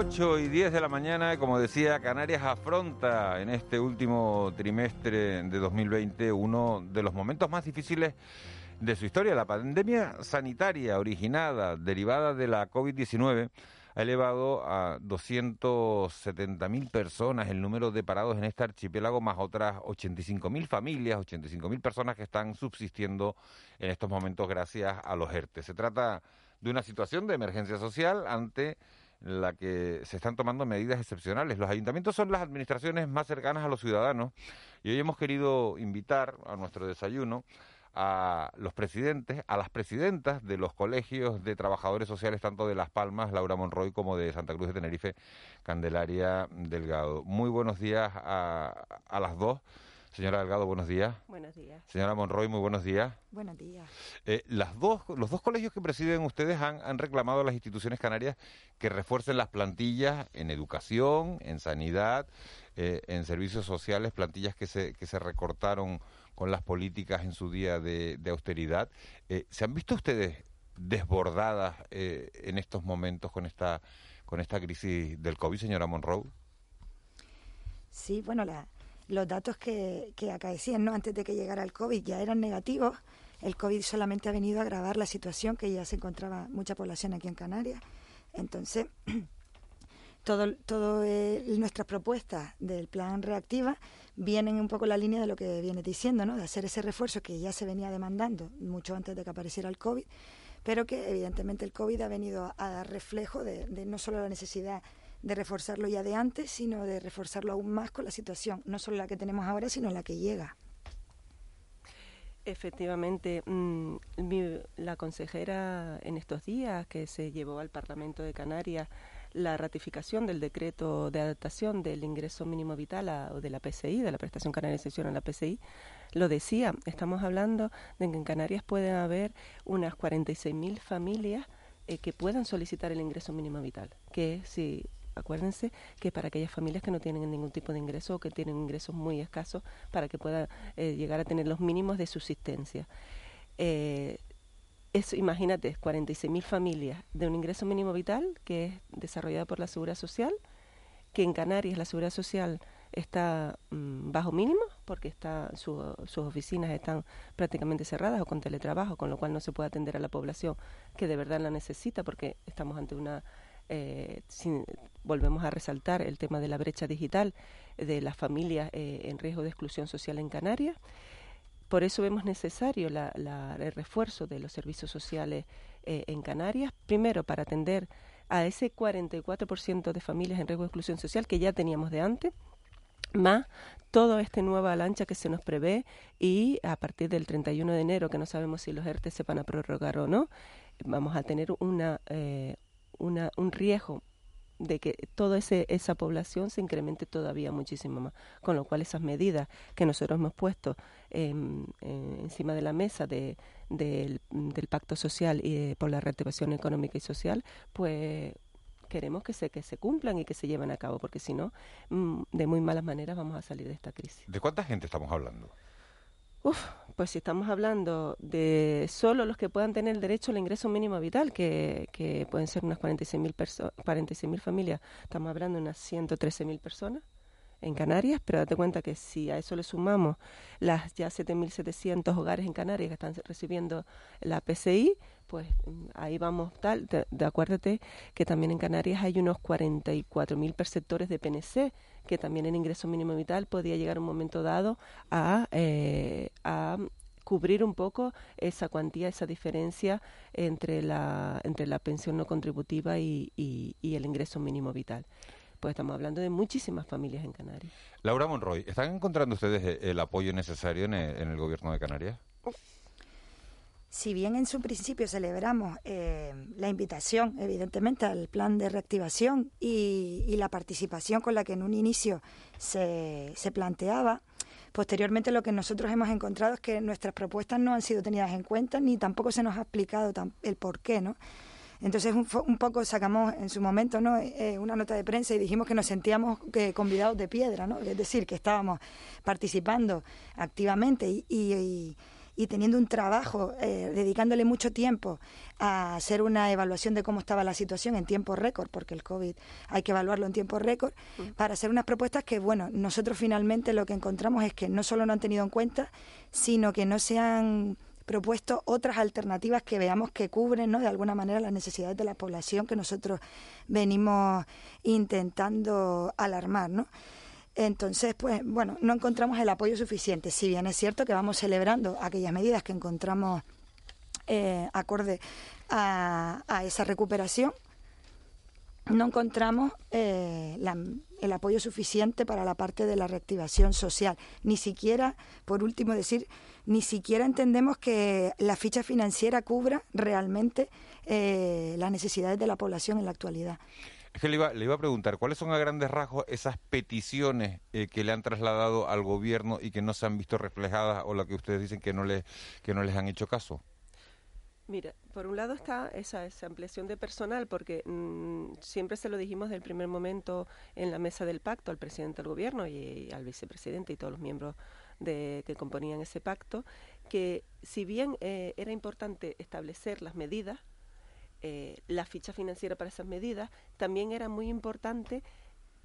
8 y 10 de la mañana, como decía, Canarias afronta en este último trimestre de 2020 uno de los momentos más difíciles de su historia. La pandemia sanitaria originada, derivada de la COVID-19, ha elevado a 270.000 personas el número de parados en este archipiélago, más otras 85.000 familias, 85.000 personas que están subsistiendo en estos momentos gracias a los ERTE. Se trata de una situación de emergencia social ante la que se están tomando medidas excepcionales. Los ayuntamientos son las administraciones más cercanas a los ciudadanos y hoy hemos querido invitar a nuestro desayuno a los presidentes, a las presidentas de los colegios de trabajadores sociales, tanto de Las Palmas, Laura Monroy, como de Santa Cruz de Tenerife, Candelaria Delgado. Muy buenos días a, a las dos. Señora Delgado, buenos días. Buenos días. Señora Monroy, muy buenos días. Buenos días. Eh, las dos, los dos colegios que presiden ustedes han, han, reclamado a las instituciones canarias que refuercen las plantillas en educación, en sanidad, eh, en servicios sociales, plantillas que se, que se recortaron con las políticas en su día de, de austeridad. Eh, ¿Se han visto ustedes desbordadas eh, en estos momentos con esta, con esta crisis del COVID, señora Monroe? Sí, bueno, la, los datos que, que acaecían ¿no? antes de que llegara el COVID ya eran negativos. El COVID solamente ha venido a agravar la situación que ya se encontraba mucha población aquí en Canarias. Entonces, todo, todo eh, nuestras propuestas del plan reactiva vienen un poco en la línea de lo que viene diciendo, ¿no? de hacer ese refuerzo que ya se venía demandando mucho antes de que apareciera el COVID, pero que evidentemente el COVID ha venido a, dar reflejo de no solo la necesidad de reforzarlo ya de antes, sino de reforzarlo aún más con la situación, no solo la que tenemos ahora, sino la que llega. Efectivamente, mmm, mi, la consejera en estos días que se llevó al Parlamento de Canarias la ratificación del decreto de adaptación del ingreso mínimo vital a, o de la PCI, de la prestación canaria de excepción a la PCI, lo decía, estamos hablando de que en Canarias pueden haber unas 46.000 familias eh, que puedan solicitar el ingreso mínimo vital, que si acuérdense que para aquellas familias que no tienen ningún tipo de ingreso o que tienen ingresos muy escasos para que puedan eh, llegar a tener los mínimos de subsistencia. Eh, eso, imagínate, 46.000 familias de un ingreso mínimo vital que es desarrollado por la Seguridad Social, que en Canarias la Seguridad Social está mmm, bajo mínimo porque está su, sus oficinas están prácticamente cerradas o con teletrabajo, con lo cual no se puede atender a la población que de verdad la necesita porque estamos ante una eh, volvemos a resaltar el tema de la brecha digital de las familias eh, en riesgo de exclusión social en Canarias. Por eso vemos necesario el refuerzo de los servicios sociales eh, en Canarias, primero para atender a ese 44% de familias en riesgo de exclusión social que ya teníamos de antes, más toda esta nueva lancha que se nos prevé y a partir del 31 de enero, que no sabemos si los ERTE se van a prorrogar o no, vamos a tener una, una, un riesgo de que toda esa población se incremente todavía muchísimo más. Con lo cual esas medidas que nosotros hemos puesto eh, eh, encima de la mesa de, de, del pacto social y por la reactivación económica y social, pues queremos que se, que se cumplan y que se lleven a cabo, porque si no, mm, de muy malas maneras vamos a salir de esta crisis. ¿De cuánta gente estamos hablando? Uf, pues si estamos hablando de solo los que puedan tener el derecho al ingreso mínimo vital, que, que pueden ser unas 46.000 46 familias, estamos hablando de unas 113.000 personas en Canarias, pero date cuenta que si a eso le sumamos las ya 7.700 hogares en Canarias que están recibiendo la PCI, pues ahí vamos tal, de, de acuérdate que también en Canarias hay unos 44.000 perceptores de PNC, que también el ingreso mínimo vital podía llegar un momento dado a, eh, a cubrir un poco esa cuantía, esa diferencia entre la, entre la pensión no contributiva y, y, y el ingreso mínimo vital pues estamos hablando de muchísimas familias en Canarias. Laura Monroy, ¿están encontrando ustedes el apoyo necesario en el, en el gobierno de Canarias? Si bien en su principio celebramos eh, la invitación, evidentemente, al plan de reactivación y, la participación con la que en un inicio se, se planteaba, posteriormente lo que nosotros hemos encontrado es que nuestras propuestas no han sido tenidas en cuenta ni tampoco se nos ha explicado el por qué, ¿no? Entonces un, un, poco sacamos en su momento ¿no? Eh, una nota de prensa y dijimos que nos sentíamos que convidados de piedra, ¿no? es decir, que estábamos participando activamente y, y, y teniendo un trabajo, eh, dedicándole mucho tiempo a hacer una evaluación de cómo estaba la situación en tiempo récord, porque el COVID hay que evaluarlo en tiempo récord, para hacer unas propuestas que, bueno, nosotros finalmente lo que encontramos es que no solo no han tenido en cuenta, sino que no se han propuesto otras alternativas que veamos que cubren ¿no? de alguna manera las necesidades de la población que nosotros venimos intentando alarmar. ¿no? Entonces, pues bueno, no encontramos el apoyo suficiente, si bien es cierto que vamos celebrando aquellas medidas que encontramos eh, acorde a, esa recuperación, no encontramos eh, el apoyo suficiente para la parte de la reactivación social. Ni siquiera, por último decir, ni siquiera entendemos que la ficha financiera cubra realmente eh, las necesidades de la población en la actualidad. Es le iba, a preguntar, ¿cuáles son a grandes rasgos esas peticiones eh, que le han trasladado al gobierno y que no se han visto reflejadas o las que ustedes dicen que no, les, que no les han hecho caso? Mira, por un lado está esa, esa ampliación de personal, porque mmm, siempre se lo dijimos del primer momento en la mesa del pacto al presidente del gobierno y, y al vicepresidente y todos los miembros de, que componían ese pacto, que si bien eh, era importante establecer las medidas, eh, la ficha financiera para esas medidas, también era muy importante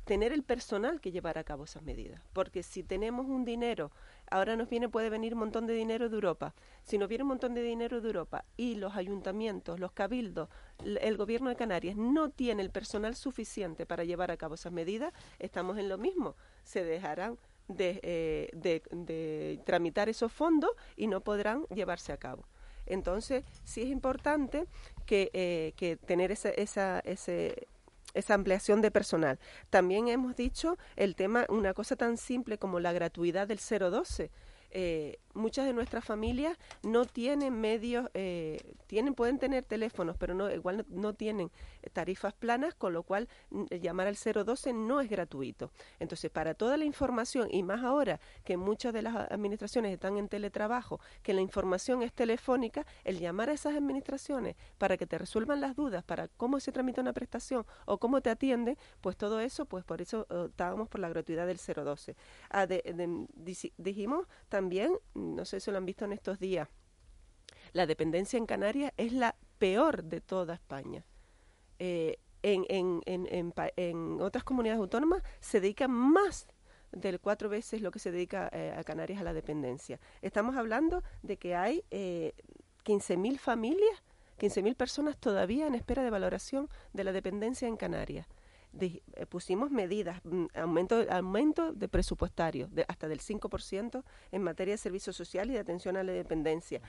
tener el personal que llevara a cabo esas medidas. Porque si tenemos un dinero, ahora nos viene, puede venir un montón de dinero de Europa. Si nos viene un montón de dinero de Europa y los ayuntamientos, los cabildos, el gobierno de Canarias no tiene el personal suficiente para llevar a cabo esas medidas, estamos en lo mismo. Se dejarán de, eh, de, de tramitar esos fondos y no podrán llevarse a cabo. Entonces, sí es importante que, eh, que tener esa, esa, ese, esa ampliación de personal. También hemos dicho el tema, una cosa tan simple como la gratuidad del 012 eh, muchas de nuestras familias no tienen medios, eh, tienen, pueden tener teléfonos, pero no, igual no, no, tienen tarifas planas, con lo cual llamar al 012 no es gratuito. Entonces, para toda la información, y más ahora que muchas de las administraciones están en teletrabajo, que la información es telefónica, el llamar a esas administraciones para que te resuelvan las dudas, para cómo se tramita una prestación o cómo te atiende, pues todo eso, pues por eso uh, estábamos por la gratuidad del 012. Ah, dijimos también también, no sé si lo han visto en estos días, la dependencia en Canarias es la peor de toda España. Eh, en, en, en, en, otras comunidades autónomas se dedica más de cuatro veces lo que se dedica eh, a Canarias a la dependencia. Estamos hablando de que hay eh, 15.000 familias, 15.000 personas todavía en espera de valoración de la dependencia en Canarias eh, pusimos medidas, mm, aumento, aumento de presupuestario de hasta del 5% en materia de servicios sociales y de atención a la dependencia.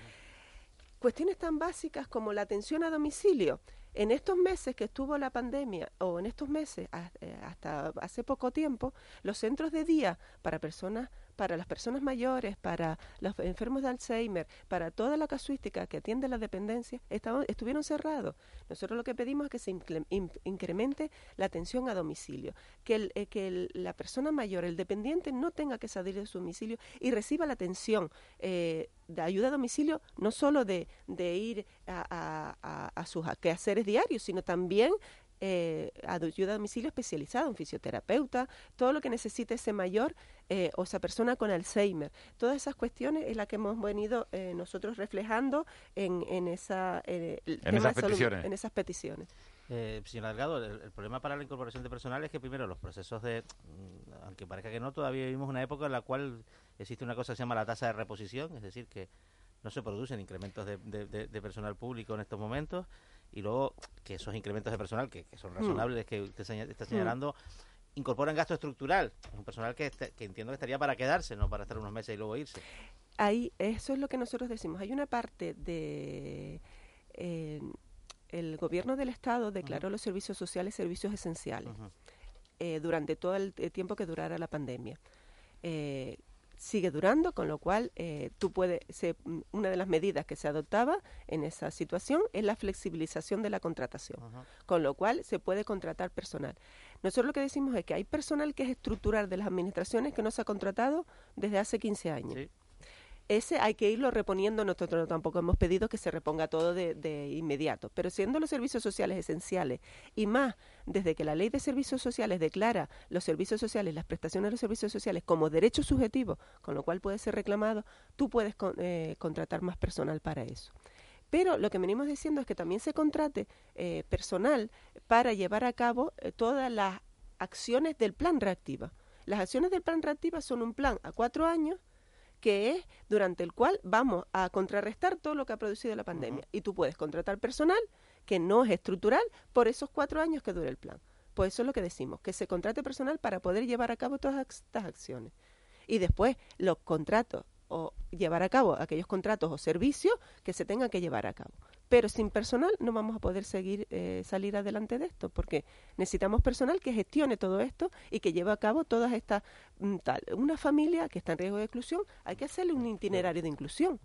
Cuestiones tan básicas como la atención a domicilio. En estos meses que estuvo la pandemia, o en estos meses, eh, hasta hace poco tiempo, los centros de día para personas para las personas mayores, para los enfermos de Alzheimer, para toda la casuística que atiende la dependencia, estaban, estuvieron cerrados. Nosotros lo que pedimos es que se incremente la atención a domicilio, que, el, eh, que la persona mayor, el dependiente, no tenga que salir de su domicilio y reciba la atención eh, de ayuda a domicilio, no solo de, de ir a, a sus quehaceres diarios, sino también eh, ayuda a domicilio especializada, un fisioterapeuta, todo lo que necesite ese mayor eh, o esa persona con Alzheimer. Todas esas cuestiones es la que hemos venido eh, nosotros reflejando en, en, esa, en, esas peticiones. en esas peticiones. Eh, señor Delgado, el, el, problema para la incorporación de personal es que primero los procesos de, mm, aunque parezca que no, todavía vivimos una época en la cual existe una cosa que se llama la tasa de reposición, es decir, que no se producen incrementos de, de, de, de personal público en estos momentos y luego que esos incrementos de personal que, que son Hmm. razonables mm. que usted señal, está señalando mm. Incorporan gasto estructural un personal que, que entiendo que estaría para quedarse no para estar unos meses y luego irse ahí eso es lo que nosotros decimos hay una parte de eh, el gobierno del estado declaró uh -huh. los servicios sociales servicios esenciales uh -huh. eh, durante todo el tiempo que durara la pandemia eh, sigue durando, con lo cual eh, tú puedes, una de las medidas que se adoptaba en esa situación es la flexibilización de la contratación, con lo cual se puede contratar personal. Nosotros lo que decimos es que hay personal que es estructural de las administraciones que no se ha contratado desde hace 15 años ese hay que irlo reponiendo. Nosotros tampoco hemos pedido que se reponga todo de, inmediato, pero siendo los servicios sociales esenciales y más desde que la ley de servicios sociales declara los servicios sociales, las prestaciones de los servicios sociales como derecho subjetivo, con lo cual puede ser reclamado, tú puedes eh, contratar más personal para eso. Pero lo que venimos diciendo es que también se contrate eh, personal para llevar a cabo eh, todas las acciones del plan reactiva. Las acciones del plan reactiva son un plan a cuatro años que es durante el cual vamos a contrarrestar todo lo que ha producido la pandemia. Y tú puedes contratar personal que no es estructural por esos cuatro años que dure el plan. Pues eso es lo que decimos, que se contrate personal para poder llevar a cabo todas estas acciones. Y después los contratos o llevar a cabo aquellos contratos o servicios que se tengan que llevar a cabo pero sin personal no vamos a poder seguir eh, salir adelante de esto porque necesitamos personal que gestione todo esto y que lleve a cabo todas estas mm, tal una familia que está en riesgo de exclusión hay que hacerle un itinerario de inclusión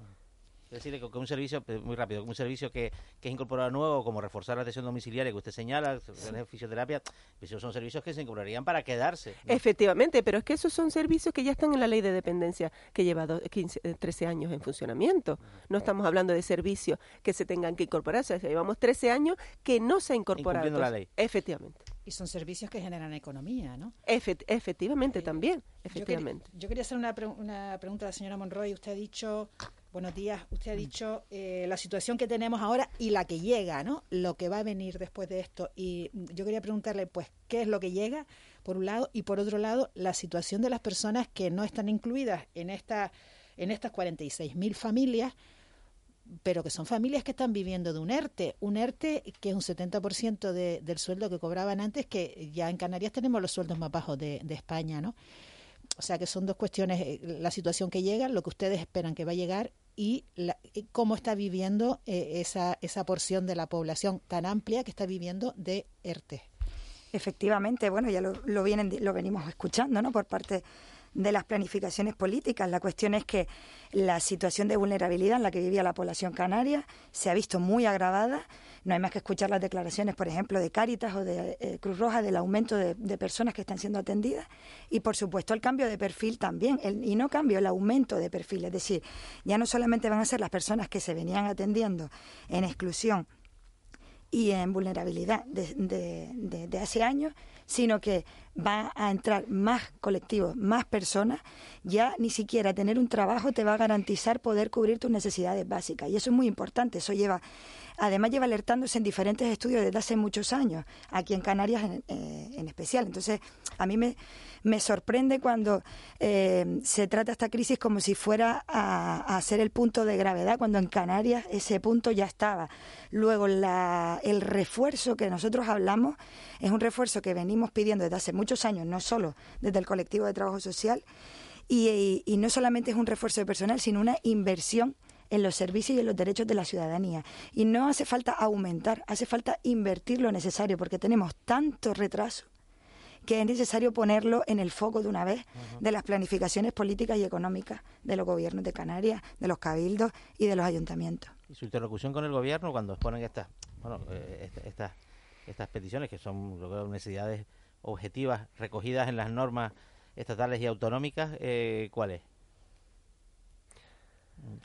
es decir, que un servicio, eh, muy rápido, un servicio que, que es incorporado nuevo, como reforzar la atención domiciliaria que usted señala, la fisioterapia, pues esos son servicios que se incorporarían para quedarse. Efectivamente, pero es que esos son servicios que ya están en la ley de dependencia que lleva 15, 13 eh, años en funcionamiento. No estamos hablando de servicios que se tengan que incorporarse, llevamos 13 años que no se ha incorporado. la ley. Efectivamente. Y son servicios que generan economía, ¿no? efectivamente, eh, también, efectivamente. Yo quería, hacer una, una pregunta a la señora Monroy. Usted ha dicho Buenos días. Usted ha mm. dicho eh, la situación que tenemos ahora y la que llega, ¿no? Lo que va a venir después de esto. Y yo quería preguntarle, pues, ¿qué es lo que llega? Por un lado. Y por otro lado, la situación de las personas que no están incluidas en, esta, en estas 46.000 familias, pero que son familias que están viviendo de un ERTE. Un ERTE que es un 70% de, del sueldo que cobraban antes, que ya en Canarias tenemos los sueldos más bajos de, de España, ¿no? O sea que son dos cuestiones, eh, la situación que llega, lo que ustedes esperan que va a llegar y, cómo está viviendo eh, esa, esa porción de la población tan amplia que está viviendo de ERTE. Efectivamente, bueno, ya lo, lo, vienen, lo venimos escuchando, ¿no? Por parte de las planificaciones políticas. La cuestión es que la situación de vulnerabilidad en la que vivía la población canaria se ha visto muy agravada. No hay más que escuchar las declaraciones, por ejemplo, de Cáritas o de eh, Cruz Roja del aumento de, personas que están siendo atendidas y, por supuesto, el cambio de perfil también. y no cambio, el aumento de perfil. Es decir, ya no solamente van a ser las personas que se venían atendiendo en exclusión y en vulnerabilidad de hace años, sino que va a entrar más colectivos, más personas, ya ni siquiera tener un trabajo te va a garantizar poder cubrir tus necesidades básicas. Y eso es muy importante, eso lleva además lleva alertándose en diferentes estudios desde hace muchos años, aquí en Canarias en, eh, especial. Entonces, a mí me, me sorprende cuando eh, se trata esta crisis como si fuera a, ser el punto de gravedad, cuando en Canarias ese punto ya estaba. Luego, la, el refuerzo que nosotros hablamos es un refuerzo que venimos pidiendo desde hace muchos años, no solo desde el colectivo de trabajo social, y, y no solamente es un refuerzo de personal, sino una inversión en los servicios y en los derechos de la ciudadanía. Y no hace falta aumentar, hace falta invertir lo necesario, porque tenemos tanto retraso que es necesario ponerlo en el foco de una vez de las planificaciones políticas y económicas de los gobiernos de Canarias, de los cabildos y de los ayuntamientos. Y su interlocución con el gobierno cuando exponen estas, bueno, eh, estas, estas peticiones que son necesidades objetivas recogidas en las normas estatales y autonómicas, eh, ¿cuál es?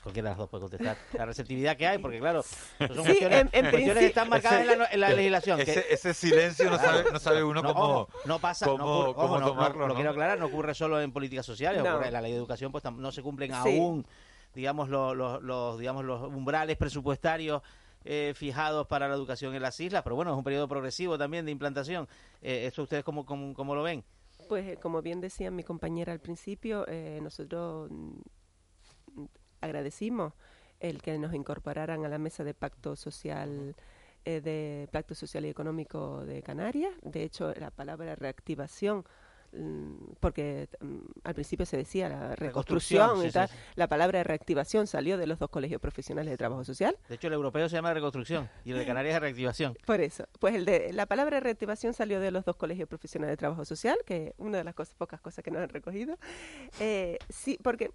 Cualquiera de las dos puede contestar. La receptividad que hay, porque claro, son cuestiones, que están marcadas en, la, legislación. Ese, silencio no sabe, no sabe uno cómo, no, pasa, cómo, tomarlo. Lo quiero aclarar, no ocurre solo en políticas sociales. En la ley de educación pues no se cumplen aún, digamos, los, los, digamos, los umbrales presupuestarios eh, fijados para la educación en las islas, pero bueno, es un periodo progresivo también de implantación. Eh, ¿Eso ustedes cómo, cómo, cómo, lo ven? Pues eh, como bien decía mi compañera al principio, eh, nosotros agradecimos el que nos incorporaran a la mesa de pacto social de pacto social y económico de Canarias. De hecho, la palabra reactivación mm, porque mm, al principio se decía la reconstrucción, Reconstrucción, y sí, tal, sí, sí. la palabra reactivación salió de los dos colegios profesionales de trabajo social. De hecho, el europeo se llama reconstrucción y el de Canarias es reactivación. Por eso, pues el de, la palabra reactivación salió de los dos colegios profesionales de trabajo social, que una de las cosas, pocas cosas que nos han recogido. Eh, sí, porque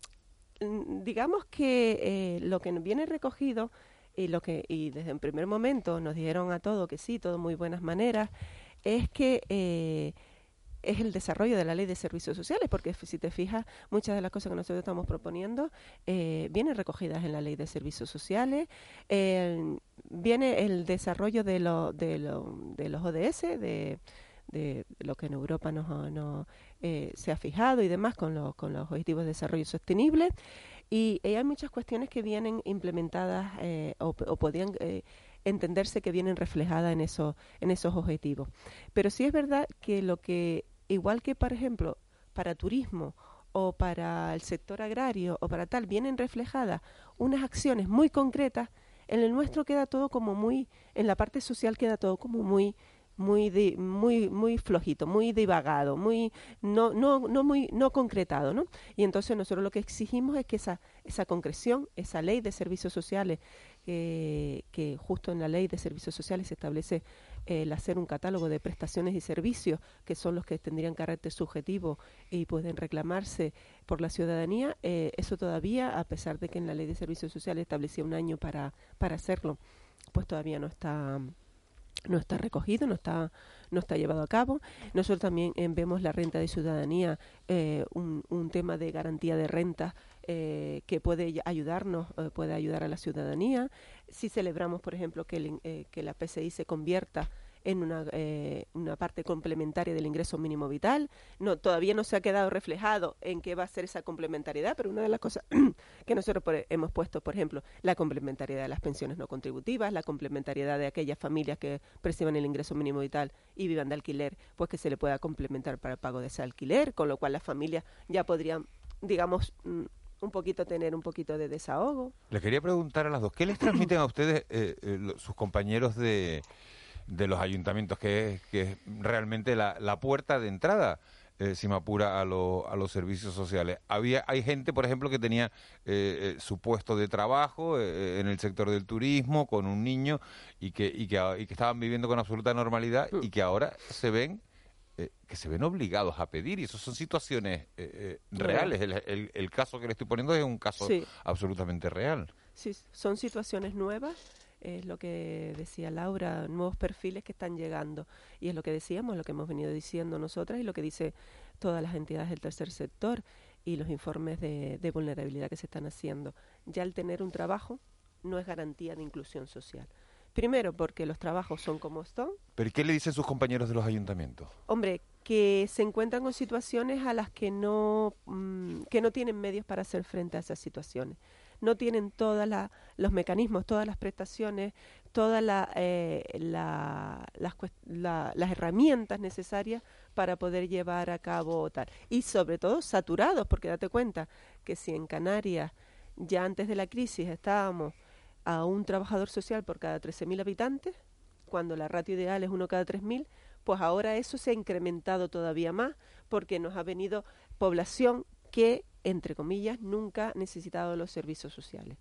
mm, digamos que eh, lo que viene recogido y lo que y desde el primer momento nos dijeron a todo que sí, todo muy buenas maneras, es que eh, es el desarrollo de la ley de servicios sociales, porque si te fijas, muchas de las cosas que nosotros estamos proponiendo eh, vienen recogidas en la ley de servicios sociales, viene el desarrollo de, lo, de, lo, de los ODS, de, lo que en Europa nos, eh, se ha fijado y demás con, los con los objetivos de desarrollo sostenible. Y, hay muchas cuestiones que vienen implementadas eh, o, o podían entenderse que vienen reflejadas en, eso, en esos objetivos. Pero sí es verdad que lo que, igual que por ejemplo para turismo o para el sector agrario o para tal, vienen reflejadas unas acciones muy concretas, en el nuestro queda todo como muy, en la parte social queda todo como muy muy muy muy flojito, muy divagado, muy no no no muy no concretado, ¿no? Y entonces nosotros lo que exigimos es que esa esa concreción, esa ley de servicios sociales que, que justo en la ley de servicios sociales se establece eh, el hacer un catálogo de prestaciones y servicios que son los que tendrían carácter subjetivo y pueden reclamarse por la ciudadanía, eh, eso todavía, a pesar de que en la ley de servicios sociales establecía un año para, para hacerlo, pues todavía no está no está recogido, no está, no está llevado a cabo. Nosotros también eh, vemos la renta de ciudadanía, eh, un, un tema de garantía de renta eh, que puede ayudarnos, puede ayudar a la ciudadanía. Si celebramos, por ejemplo, que, el eh, que la PCI se convierta en una, eh, una parte complementaria del ingreso mínimo vital. No, todavía no se ha quedado reflejado en qué va a ser esa complementariedad, pero una de las cosas que nosotros por- hemos puesto, por ejemplo, la complementariedad de las pensiones no contributivas, la complementariedad de aquellas familias que perciban el ingreso mínimo vital y vivan de alquiler, pues que se le pueda complementar para el pago de ese alquiler, con lo cual las familias ya podrían, digamos, mm, un poquito tener un poquito de desahogo. Les quería preguntar a las dos, ¿qué les transmiten a ustedes eh, eh, sus compañeros de, de los ayuntamientos, que es, que es realmente la, la puerta de entrada, eh, si me apura, a, lo- a los servicios sociales? Había, hay gente, por ejemplo, que tenía eh, eh, su puesto de trabajo eh, en el sector del turismo con un niño y que, y que, y que estaban viviendo con absoluta normalidad y que ahora se ven eh, que se ven obligados a pedir y eso son situaciones eh, eh, reales. El, el- el caso que le estoy poniendo es un caso Sí. absolutamente real. Sí, son situaciones nuevas, es lo que decía Laura, nuevos perfiles que están llegando. Y es lo que decíamos, lo que hemos venido diciendo nosotras y lo que dice todas las entidades del tercer sector y los informes de, de vulnerabilidad que se están haciendo. Ya el tener un trabajo no es garantía de inclusión social. Primero, porque los trabajos son como son, ¿Pero qué le dicen sus compañeros de los ayuntamientos? Hombre, que se encuentran con situaciones a las que no, mm, que no tienen medios para hacer frente a esas situaciones. No tienen todos los mecanismos, todas las prestaciones, todas la, eh, la- las, la- las herramientas necesarias para poder llevar a cabo tal. Y sobre todo saturados, porque date cuenta que si en Canarias ya antes de la crisis estábamos a un trabajador social por cada 13.000 habitantes, cuando la ratio ideal es uno cada 3.000, pues ahora eso se ha incrementado todavía más porque nos ha venido población que, entre comillas, nunca ha necesitado los servicios sociales.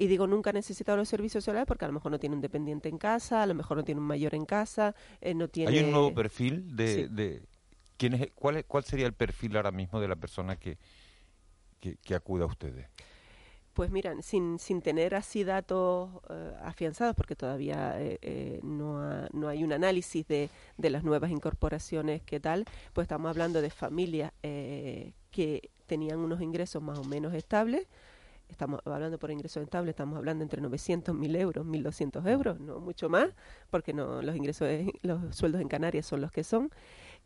Y digo nunca ha necesitado los servicios sociales porque a lo mejor no tiene un dependiente en casa, a lo mejor no tiene un mayor en casa, eh, no tiene... Hay un nuevo perfil de... Sí. de ¿quién es, cuál, es- ¿Cuál sería el perfil ahora mismo de la persona que, que, que acude a ustedes? Pues mira, sin, sin tener así datos eh, afianzados, porque todavía eh, eh, no, ha- no hay un análisis de, de las nuevas incorporaciones que tal, pues estamos hablando de familias eh, que tenían unos ingresos más o menos estables. Estamos hablando por ingresos estables, estamos hablando entre 900, 1000 euros, 1200 euros, no mucho más, porque no los ingresos, los sueldos en Canarias son los que son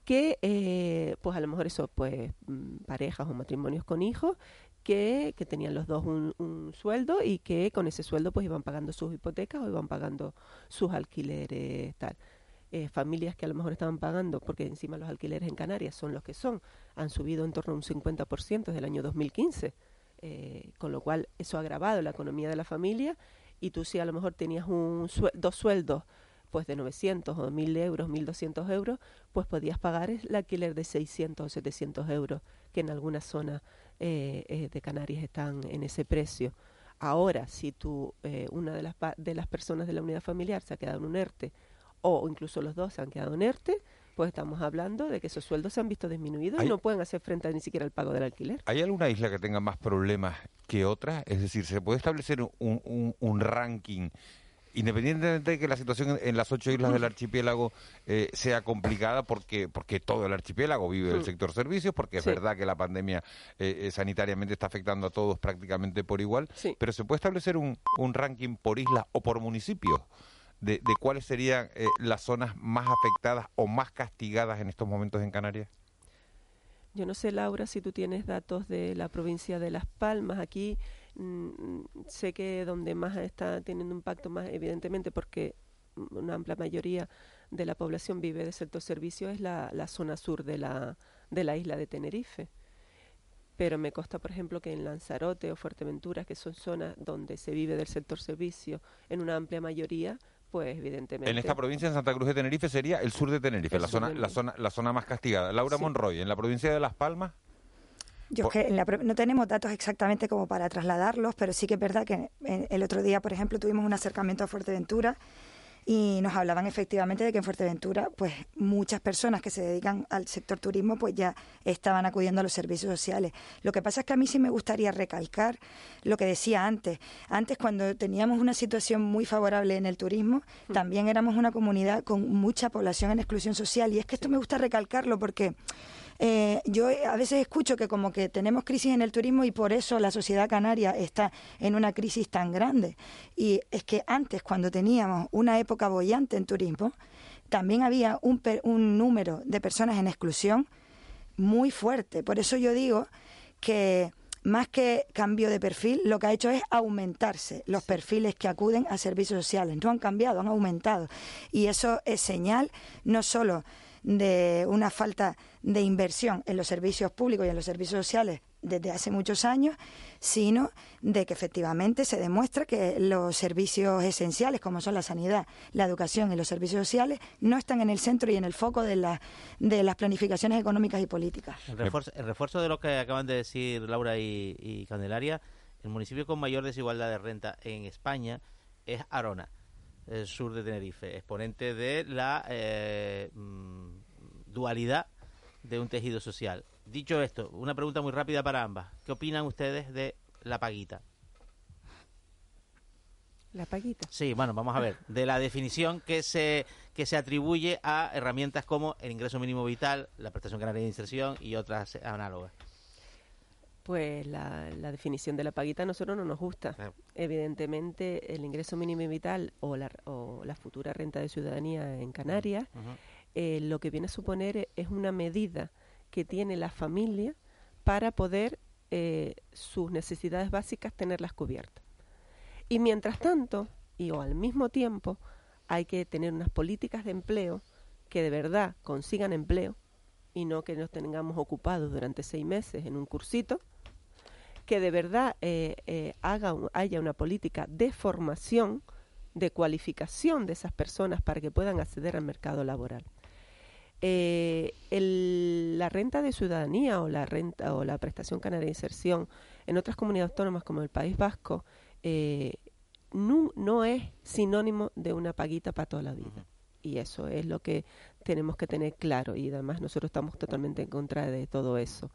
que eh, pues a lo mejor eso pues mm, parejas o matrimonios con hijos que, que tenían los dos un, un sueldo y que con ese sueldo pues iban pagando sus hipotecas o iban pagando sus alquileres tal. Eh, familias que a lo mejor estaban pagando porque encima los alquileres en Canarias son los que son han subido en torno a un 50% desde el año 2015 eh, con lo cual eso ha agravado la economía de la familia y tú si a lo mejor tenías un sue- dos sueldos pues de 900 o 1000 euros, 1200 euros, pues podías pagar el alquiler de 600 o 700 euros, que en algunas zonas eh, eh, de Canarias están en ese precio. Ahora, si tú, eh, una de las, de las personas de la unidad familiar se ha quedado en un ERTE, o incluso los dos se han quedado en ERTE, pues estamos hablando de que esos sueldos se han visto disminuidos y no pueden hacer frente a ni siquiera al pago del alquiler. ¿Hay alguna isla que tenga más problemas que otra? Es decir, ¿se puede establecer un, un, un ranking independientemente de que la situación en las ocho islas del archipiélago eh, sea complicada, porque, porque todo el archipiélago vive del sector servicios, porque es verdad que la pandemia eh, eh, sanitariamente está afectando a todos prácticamente por igual, pero ¿se puede establecer un, un ranking por isla o por municipio? De, de, cuáles serían las zonas más afectadas o más castigadas en estos momentos en Canarias? Yo no sé, Laura, si tú tienes datos de la provincia de Las Palmas. Aquí Mm, sé que donde más está teniendo impacto más evidentemente porque una amplia mayoría de la población vive de sector servicio es la, la zona sur de la, de la isla de Tenerife. Pero me consta, por ejemplo, que en Lanzarote o Fuerteventura, que son zonas donde se vive del sector servicio en una amplia mayoría, pues evidentemente. En esta provincia, en Santa Cruz de Tenerife, sería el sur de Tenerife, la zona, la zona, la zona más castigada. Laura Monroy, en la provincia de Las Palmas. Yo que no tenemos datos exactamente como para trasladarlos, pero sí que es verdad que el otro día, por ejemplo, tuvimos un acercamiento a Fuerteventura y nos hablaban efectivamente de que en Fuerteventura, pues muchas personas que se dedican al sector turismo, pues ya estaban acudiendo a los servicios sociales. Lo que pasa es que a mí sí me gustaría recalcar lo que decía antes. Antes, cuando teníamos una situación muy favorable en el turismo, mm. también éramos una comunidad con mucha población en exclusión social. Y es que esto me gusta recalcarlo porque eh, yo a veces escucho que como que tenemos crisis en el turismo y por eso la sociedad canaria está en una crisis tan grande. Y es que antes, cuando teníamos una época bollante en turismo, también había un, un número de personas en exclusión muy fuerte. Por eso yo digo que más que cambio de perfil, lo que ha hecho es aumentarse los perfiles que acuden a servicios sociales. No han cambiado, han aumentado. Y eso es señal no solo de una falta de inversión en los servicios públicos y en los servicios sociales desde hace muchos años, sino de que efectivamente se demuestra que los servicios esenciales, como son la sanidad, la educación y los servicios sociales, no están en el centro y en el foco de, la, de las planificaciones económicas y políticas. El refuerzo, de lo que acaban de decir Laura y, y Candelaria, el municipio con mayor desigualdad de renta en España es Arona el sur de Tenerife, exponente de la eh, mm, dualidad de un tejido social. Dicho esto, una pregunta muy rápida para ambas. ¿Qué opinan ustedes de la paguita? La paguita. Sí, bueno, vamos a ver. De la definición que se, que se atribuye a herramientas como el ingreso mínimo vital, la prestación canaria de inserción y otras análogas. Pues la, definición de la paguita a nosotros no nos gusta. Evidentemente, el ingreso mínimo vital o la, o la futura renta de ciudadanía en Canarias, eh, lo que viene a suponer es una medida que tiene la familia para poder eh, sus necesidades básicas tenerlas cubiertas. Y mientras tanto, y o al mismo tiempo, hay que tener unas políticas de empleo que de verdad consigan empleo y no que nos tengamos ocupados durante seis meses en un cursito que de verdad eh, eh, haga haya una política de formación, de cualificación de esas personas para que puedan acceder al mercado laboral. Eh, la renta de ciudadanía o la renta o la prestación canaria de inserción en otras comunidades autónomas como el País Vasco no, no, es sinónimo de una paguita para toda la vida. Y eso es lo que tenemos que tener claro y además nosotros estamos totalmente en contra de todo eso.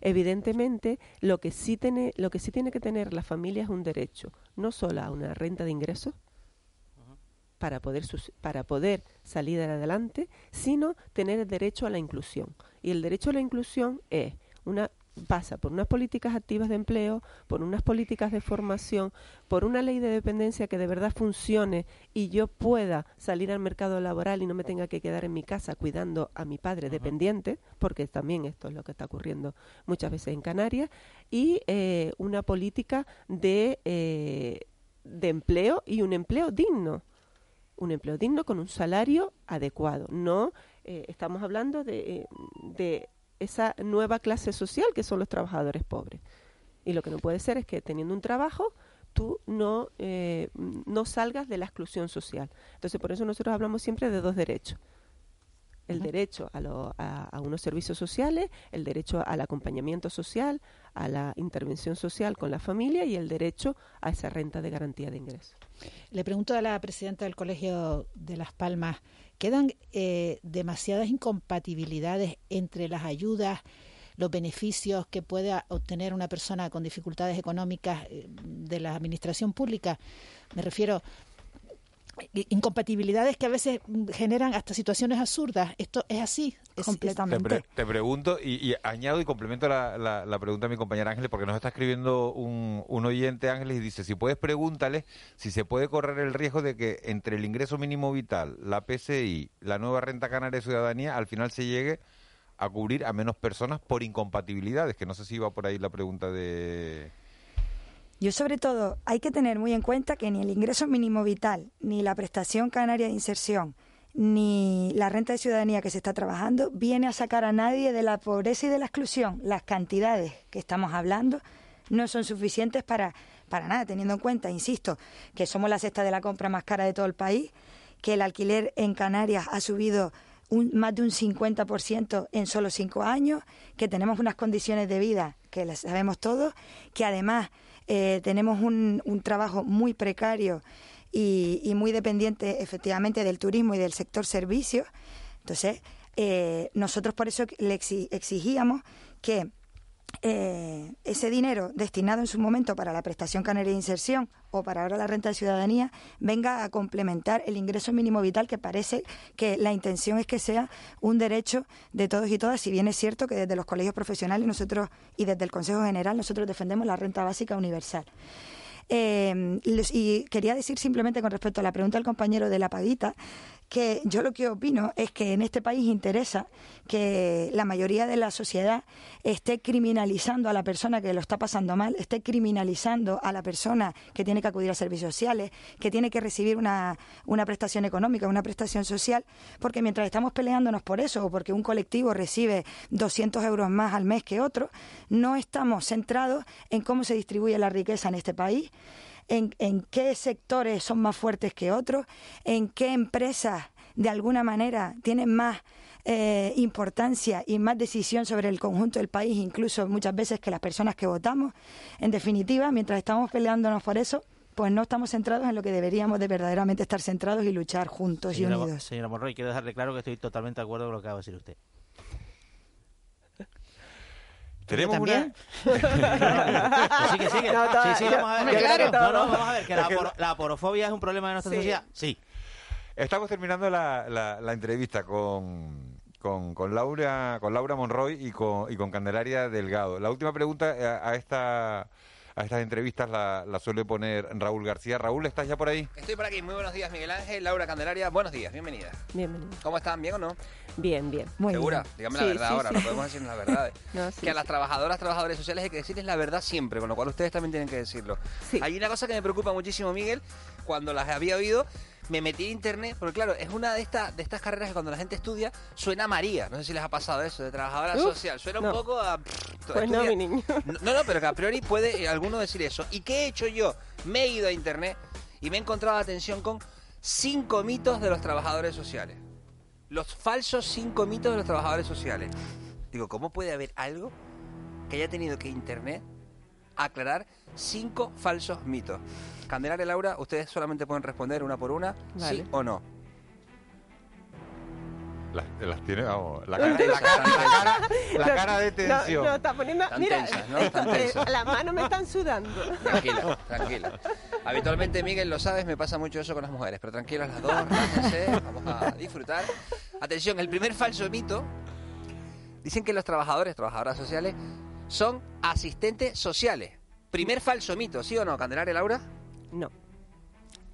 Evidentemente, lo que sí tiene, lo que sí tiene que tener la familia es un derecho, no solo a una renta de ingresos para poder para poder salir adelante, sino tener el derecho a la inclusión. Y el derecho a la inclusión es una pasa por unas políticas activas de empleo, por unas políticas de formación, por una ley de dependencia que de verdad funcione y yo pueda salir al mercado laboral y no me tenga que quedar en mi casa cuidando a mi padre dependiente, porque también esto es lo que está ocurriendo muchas veces en Canarias, y eh, una política de, eh, de empleo y un empleo digno un empleo digno con un salario adecuado. No eh, estamos hablando de, de esa nueva clase social que son los trabajadores pobres. Y lo que no puede ser es que teniendo un trabajo tú no, eh, no salgas de la exclusión social. Entonces, por eso nosotros hablamos siempre de dos derechos el derecho a, lo, a, unos servicios sociales, el derecho al acompañamiento social, a la intervención social con la familia y el derecho a esa renta de garantía de ingresos. Le pregunto a la presidenta del Colegio de Las Palmas, ¿quedan eh, demasiadas incompatibilidades entre las ayudas, los beneficios que pueda obtener una persona con dificultades económicas eh, de la administración pública? Me refiero incompatibilidades que a veces generan hasta situaciones absurdas. Esto es así. completamente. te, pregunto y, añado y complemento la, la, pregunta a mi compañera Ángeles porque nos está escribiendo un, un oyente Ángeles y dice, si puedes pregúntale si se puede correr el riesgo de que entre el ingreso mínimo vital, la PCI, la nueva renta canaria de ciudadanía, al final se llegue a cubrir a menos personas por incompatibilidades, que no sé si iba por ahí la pregunta de... Yo sobre todo hay que tener muy en cuenta que ni el ingreso mínimo vital, ni la prestación canaria de inserción, ni la renta de ciudadanía que se está trabajando viene a sacar a nadie de la pobreza y de la exclusión. Las cantidades que estamos hablando no son suficientes para, para nada, teniendo en cuenta, insisto, que somos la cesta de la compra más cara de todo el país, que el alquiler en Canarias ha subido un, más de un 50% en solo cinco años, que tenemos unas condiciones de vida que las sabemos todos, que además eh, tenemos un, un, trabajo muy precario y, muy dependiente efectivamente del turismo y del sector servicios. Entonces, eh, nosotros por eso le exigíamos que eh, ese dinero destinado en su momento para la prestación canaria de inserción o para ahora la renta de ciudadanía venga a complementar el ingreso mínimo vital que parece que la intención es que sea un derecho de todos y todas, si bien es cierto que desde los colegios profesionales nosotros y desde el Consejo General nosotros defendemos la renta básica universal. Eh, y quería decir simplemente con respecto a la pregunta del compañero de la paguita, que yo lo que opino es que en este país interesa que la mayoría de la sociedad esté criminalizando a la persona que lo está pasando mal, esté criminalizando a la persona que tiene que acudir a servicios sociales, que tiene que recibir una, una prestación económica, una prestación social, porque mientras estamos peleándonos por eso o porque un colectivo recibe 200 euros más al mes que otro, no estamos centrados en cómo se distribuye la riqueza en este país en, qué sectores son más fuertes que otros, en qué empresas de alguna manera tienen más eh, importancia y más decisión sobre el conjunto del país, incluso muchas veces que las personas que votamos. En definitiva, mientras estamos peleándonos por eso, pues no estamos centrados en lo que deberíamos de verdaderamente estar centrados y luchar juntos y unidos. Señora Monroy, quiero dejarle claro que estoy totalmente de acuerdo con lo que acaba de decir usted. ¿Tenemos una? sí, que sigue. sí, sí, vamos a ver. Claro, no, no, vamos a ver. Que la, la porofobia es un problema de nuestra sociedad. Sí. Estamos terminando la, la, la entrevista con, con, con, Laura, con Laura Monroy y con, y con Candelaria Delgado. La última pregunta eh, a, esta a estas entrevistas la, la, suele poner Raúl García. Raúl, ¿estás ya por ahí? Estoy por aquí. Muy buenos días, Miguel Ángel, Laura Candelaria. Buenos días, bienvenida. Bienvenida. ¿Cómo están? ¿Bien o no? Bien, bien. Muy ¿Segura? Dígame la verdad ahora, no podemos decir la verdad. que a las trabajadoras, trabajadores sociales hay que decirles la verdad siempre, con lo cual ustedes también tienen que decirlo. Hay una cosa que me preocupa muchísimo, Miguel, cuando las había oído me metí en internet, porque claro, es una de estas de estas carreras que cuando la gente estudia suena a María. No sé si les ha pasado eso, de trabajadora social. Suena un poco a. pues no, mi niño. No, no, pero que a priori puede alguno decir eso. ¿Y qué he hecho yo? Me he ido a internet y me he encontrado atención con cinco mitos de los trabajadores sociales. Los falsos cinco mitos de los trabajadores sociales. Digo, ¿cómo puede haber algo que haya tenido que internet aclarar cinco falsos mitos? Candelaria Laura, ustedes solamente pueden responder una por una, sí o no. Las, tiene, vamos, la cara, la cara, la cara, de tensión. No, está poniendo, mira, eh, las manos me están sudando. Tranquila, tranquila. Habitualmente, Miguel, lo sabes, me pasa mucho eso con las mujeres, pero tranquilas las dos, relájense, vamos a disfrutar. Atención, el primer falso mito, dicen que los trabajadores, trabajadoras sociales, son asistentes sociales. Primer falso mito, ¿sí o no, Candelaria Laura? No.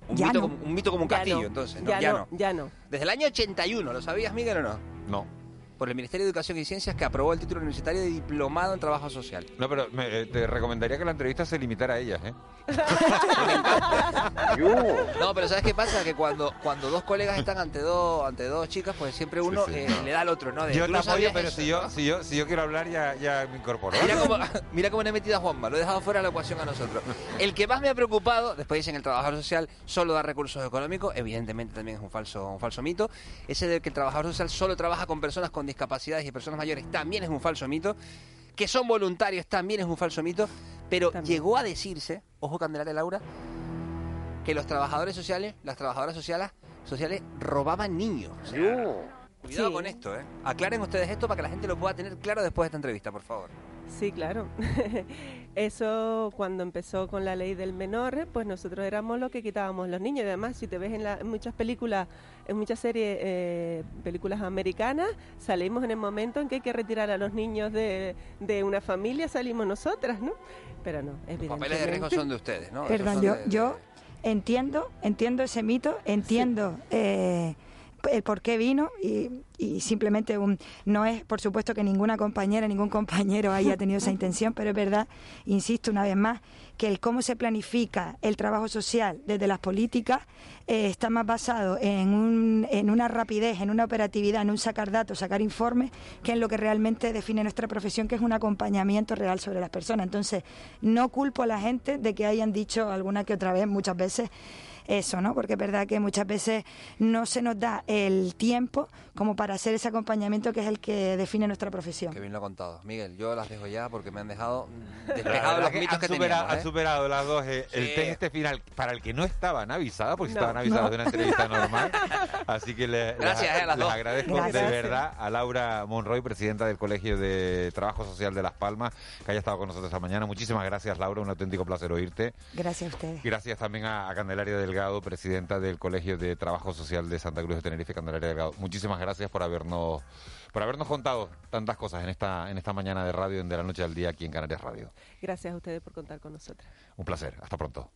Un, mito, Como, un mito como un castillo, entonces. Ya, no, ya no. Desde el año 81, ¿lo sabías, Miguel, o no? No. Por el Ministerio de Educación y Ciencias que aprobó el título universitario de diplomado en trabajo social. No, pero me- eh, te recomendaría que la entrevista se limitara a ellas, ¿eh? No, pero ¿sabes qué pasa? Que cuando, cuando dos colegas están ante dos, ante dos chicas, pues siempre uno Sí, sí, eh, no. le da al otro, ¿no? De, Yo "Tú te no apoyo, pero eso", si yo, ¿no? si, yo, si yo quiero hablar, ya, ya me incorporo. Mira cómo, mira cómo le he metido a Juanma, lo he dejado fuera de la ecuación a nosotros. El que más me ha preocupado, después dicen el trabajador social solo da recursos económicos, evidentemente también es un falso, un falso mito. Ese de que el trabajador social solo trabaja con personas con discapacidades y personas mayores también es un falso mito. Que son voluntarios también es un falso mito. Pero llegó a decirse, ojo Candelaria Laura, que los trabajadores sociales, las trabajadoras sociales, sociales robaban niños. O sea, Cuidado Sí. con esto, ¿eh? Aclaren ustedes esto para que la gente lo pueda tener claro después de esta entrevista, por favor. Sí, claro. Eso cuando empezó con la ley del menor, pues nosotros éramos los que quitábamos los niños. Y además, si te ves en, la- en muchas películas, en muchas series, eh, películas americanas, salimos en el momento en que hay que retirar a los niños de, de una familia, salimos nosotras, ¿no? Pero no, evidentemente. Papeles de riesgo son de ustedes, ¿no? Perdón, yo, de- yo entiendo, entiendo ese mito, entiendo eh, el por qué vino y, simplemente un, no es, por supuesto, que ninguna compañera, ningún compañero haya tenido esa intención, pero es verdad, insisto una vez más, que el cómo se planifica el trabajo social desde las políticas eh, está más basado en, un, en una rapidez, en una operatividad, en un sacar datos, sacar informes, que en lo que realmente define nuestra profesión, que es un acompañamiento real sobre las personas. Entonces, no culpo a la gente de que hayan dicho alguna que otra vez, muchas veces, eso, ¿no? Porque es verdad que muchas veces no se nos da el tiempo como para hacer ese acompañamiento que es el que define nuestra profesión. Qué bien lo ha contado. Miguel, yo las dejo ya porque me han dejado despejados los que mitos han que superado, teníamos. han ¿eh? superado las dos eh, el Sí. test este final para el que no estaban avisadas, porque No. estaban avisadas No. de una entrevista normal. Así que le- Gracias, les, eh, las les dos. agradezco Gracias. de verdad a Laura Monroy, presidenta del Colegio de Trabajo Social de Las Palmas, que haya estado con nosotros esta mañana. Muchísimas gracias, Laura, un auténtico placer oírte. Gracias a ustedes. Gracias también a, a Candelaria Delgado, presidenta del Colegio de Trabajo Social de Santa Cruz de Tenerife, Candelaria Delgado. Muchísimas gracias por habernos por habernos contado tantas cosas en esta en esta mañana de radio de la noche al día aquí en Canarias Radio. Gracias a ustedes por contar con nosotras. Un placer. Hasta pronto.